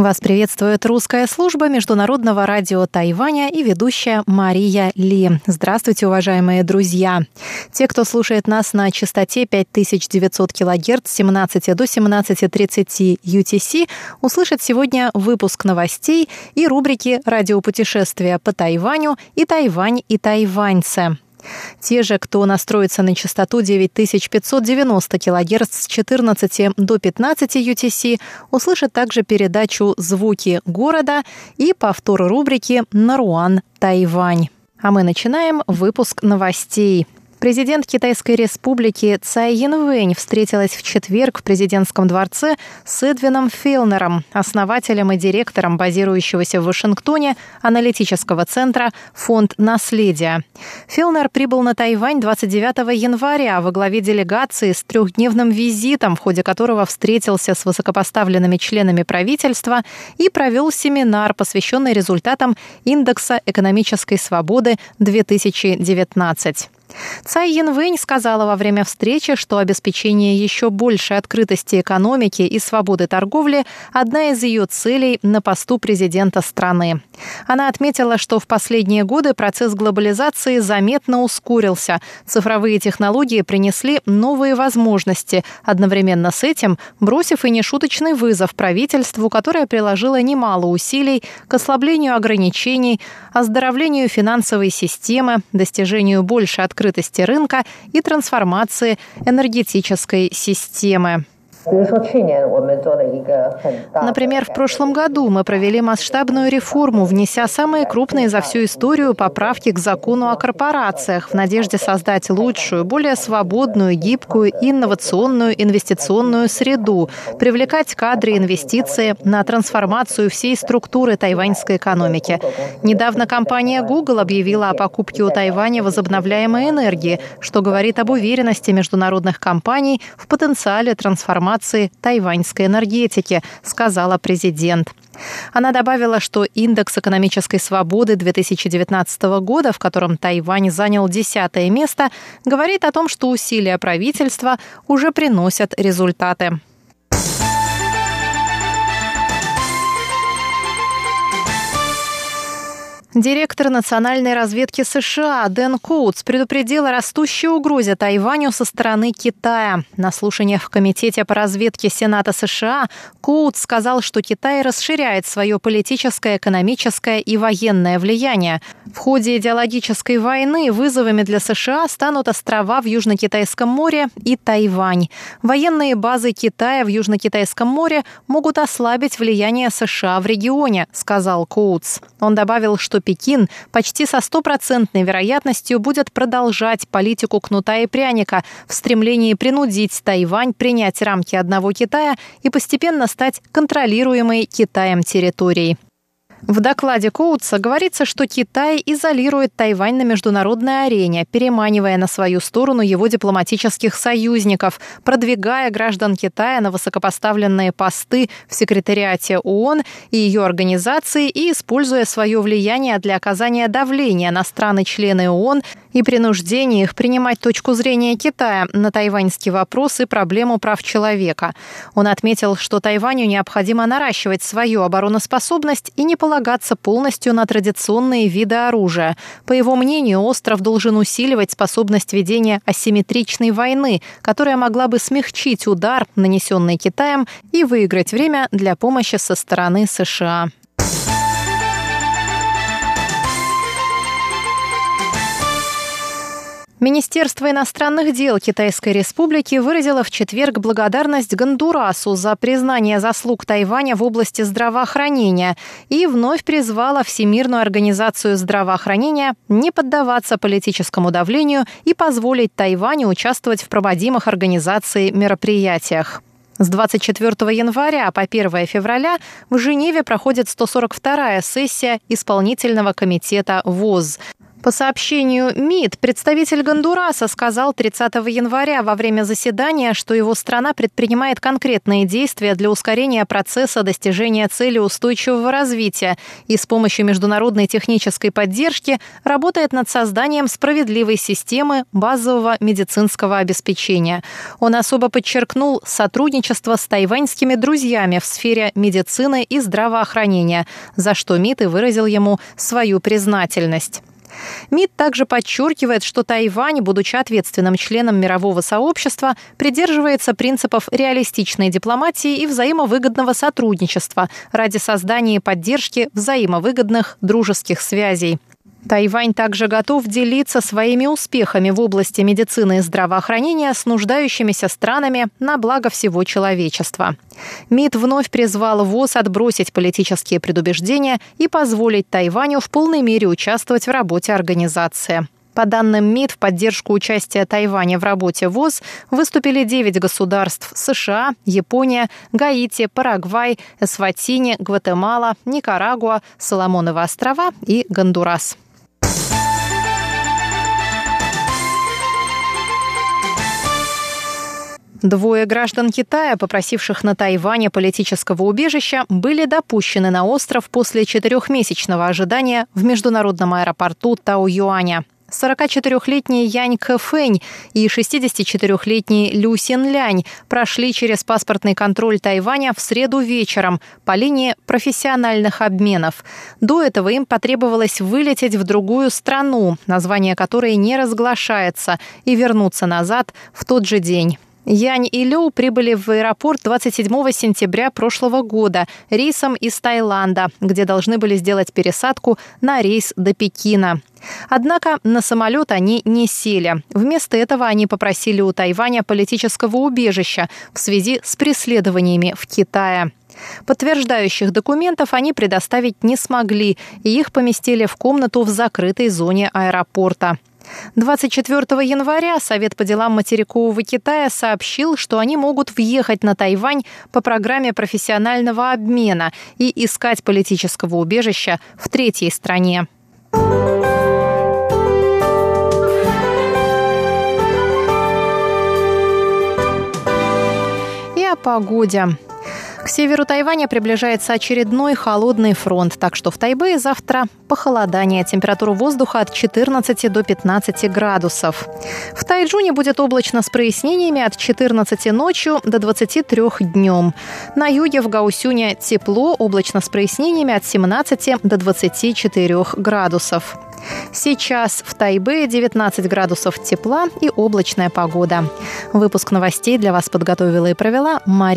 Вас приветствует русская служба Международного радио Тайваня и ведущая Мария Ли. Здравствуйте, уважаемые друзья! Те, кто слушает нас на частоте 5900 кГц с 17 до 17.30 UTC, услышат сегодня выпуск новостей и рубрики «Радиопутешествия по Тайваню» и «Тайвань и тайваньцы». Те же, кто настроится на частоту 9590 кГц с 14 до 15 UTC, услышат также передачу «Звуки города» и повтор рубрики «Наруан, Тайвань». А мы начинаем выпуск новостей. Президент Китайской республики Цай Янвэнь встретилась в четверг в президентском дворце с Эдвином Фелнером, основателем и директором базирующегося в Вашингтоне аналитического центра «Фонд наследия». Фелнер прибыл на Тайвань 29 января во главе делегации с трехдневным визитом, в ходе которого встретился с высокопоставленными членами правительства и провел семинар, посвященный результатам индекса экономической свободы 2019. Цай Янвэнь сказала во время встречи, что обеспечение еще большей открытости экономики и свободы торговли – одна из ее целей на посту президента страны. Она отметила, что в последние годы процесс глобализации заметно ускорился. Цифровые технологии принесли новые возможности, одновременно с этим бросив и нешуточный вызов правительству, которое приложило немало усилий к ослаблению ограничений, оздоровлению финансовой системы, достижению большей открытости рынка и трансформации энергетической системы. Например, в прошлом году мы провели масштабную реформу, внеся самые крупные за всю историю поправки к закону о корпорациях в надежде создать лучшую, более свободную, гибкую, инновационную инвестиционную среду, привлекать кадры и инвестиции на трансформацию всей структуры тайваньской экономики. Недавно компания Google объявила о покупке у Тайваня возобновляемой энергии, что говорит об уверенности международных компаний в потенциале трансформации трансформации тайваньской энергетики, сказала президент. Она добавила, что индекс экономической свободы 2019 года, в котором Тайвань занял десятое место, говорит о том, что усилия правительства уже приносят результаты. Директор национальной разведки США Дэн Коутс предупредил о растущей угрозе Тайваню со стороны Китая. На слушаниях в Комитете по разведке Сената США Коутс сказал, что Китай расширяет свое политическое, экономическое и военное влияние. В ходе идеологической войны вызовами для США станут острова в Южно-Китайском море и Тайвань. Военные базы Китая в Южно-Китайском море могут ослабить влияние США в регионе, сказал Коутс. Он добавил, что Пекин почти со стопроцентной вероятностью будет продолжать политику кнута и пряника в стремлении принудить Тайвань принять рамки одного Китая и постепенно стать контролируемой Китаем территорией. В докладе Коутса говорится, что Китай изолирует Тайвань на международной арене, переманивая на свою сторону его дипломатических союзников, продвигая граждан Китая на высокопоставленные посты в секретариате ООН и ее организации и используя свое влияние для оказания давления на страны-члены ООН и принуждения их принимать точку зрения Китая на тайваньский вопрос и проблему прав человека. Он отметил, что Тайваню необходимо наращивать свою обороноспособность и не полагать полагаться полностью на традиционные виды оружия. По его мнению, остров должен усиливать способность ведения асимметричной войны, которая могла бы смягчить удар, нанесенный Китаем, и выиграть время для помощи со стороны США. Министерство иностранных дел Китайской Республики выразило в четверг благодарность Гондурасу за признание заслуг Тайваня в области здравоохранения и вновь призвало Всемирную организацию здравоохранения не поддаваться политическому давлению и позволить Тайваню участвовать в проводимых организацией мероприятиях. С 24 января по 1 февраля в Женеве проходит 142-я сессия исполнительного комитета ВОЗ. По сообщению МИД, представитель Гондураса сказал 30 января во время заседания, что его страна предпринимает конкретные действия для ускорения процесса достижения цели устойчивого развития и с помощью международной технической поддержки работает над созданием справедливой системы базового медицинского обеспечения. Он особо подчеркнул сотрудничество с тайваньскими друзьями в сфере медицины и здравоохранения, за что МИД и выразил ему свою признательность. МИД также подчеркивает, что Тайвань, будучи ответственным членом мирового сообщества, придерживается принципов реалистичной дипломатии и взаимовыгодного сотрудничества ради создания и поддержки взаимовыгодных дружеских связей. Тайвань также готов делиться своими успехами в области медицины и здравоохранения с нуждающимися странами на благо всего человечества. МИД вновь призвал ВОЗ отбросить политические предубеждения и позволить Тайваню в полной мере участвовать в работе организации. По данным МИД, в поддержку участия Тайваня в работе ВОЗ выступили 9 государств – США, Япония, Гаити, Парагвай, Эсватини, Гватемала, Никарагуа, Соломоновы острова и Гондурас. Двое граждан Китая, попросивших на Тайване политического убежища, были допущены на остров после четырехмесячного ожидания в международном аэропорту Тау-Юаня. 44-летний Янь Кэфэнь и 64-летний Лю Син прошли через паспортный контроль Тайваня в среду вечером по линии профессиональных обменов. До этого им потребовалось вылететь в другую страну, название которой не разглашается, и вернуться назад в тот же день. Янь и Лю прибыли в аэропорт 27 сентября прошлого года рейсом из Таиланда, где должны были сделать пересадку на рейс до Пекина. Однако на самолет они не сели. Вместо этого они попросили у Тайваня политического убежища в связи с преследованиями в Китае. Подтверждающих документов они предоставить не смогли, и их поместили в комнату в закрытой зоне аэропорта. 24 января Совет по делам материкового Китая сообщил, что они могут въехать на Тайвань по программе профессионального обмена и искать политического убежища в третьей стране. И о погоде. К северу Тайваня приближается очередной холодный фронт, так что в Тайбэе завтра похолодание. Температура воздуха от 14 до 15 градусов. В Тайджуне будет облачно с прояснениями от 14 ночью до 23 днем. На юге в Гаусюне тепло, облачно с прояснениями от 17 до 24 градусов. Сейчас в Тайбе 19 градусов тепла и облачная погода. Выпуск новостей для вас подготовила и провела Мария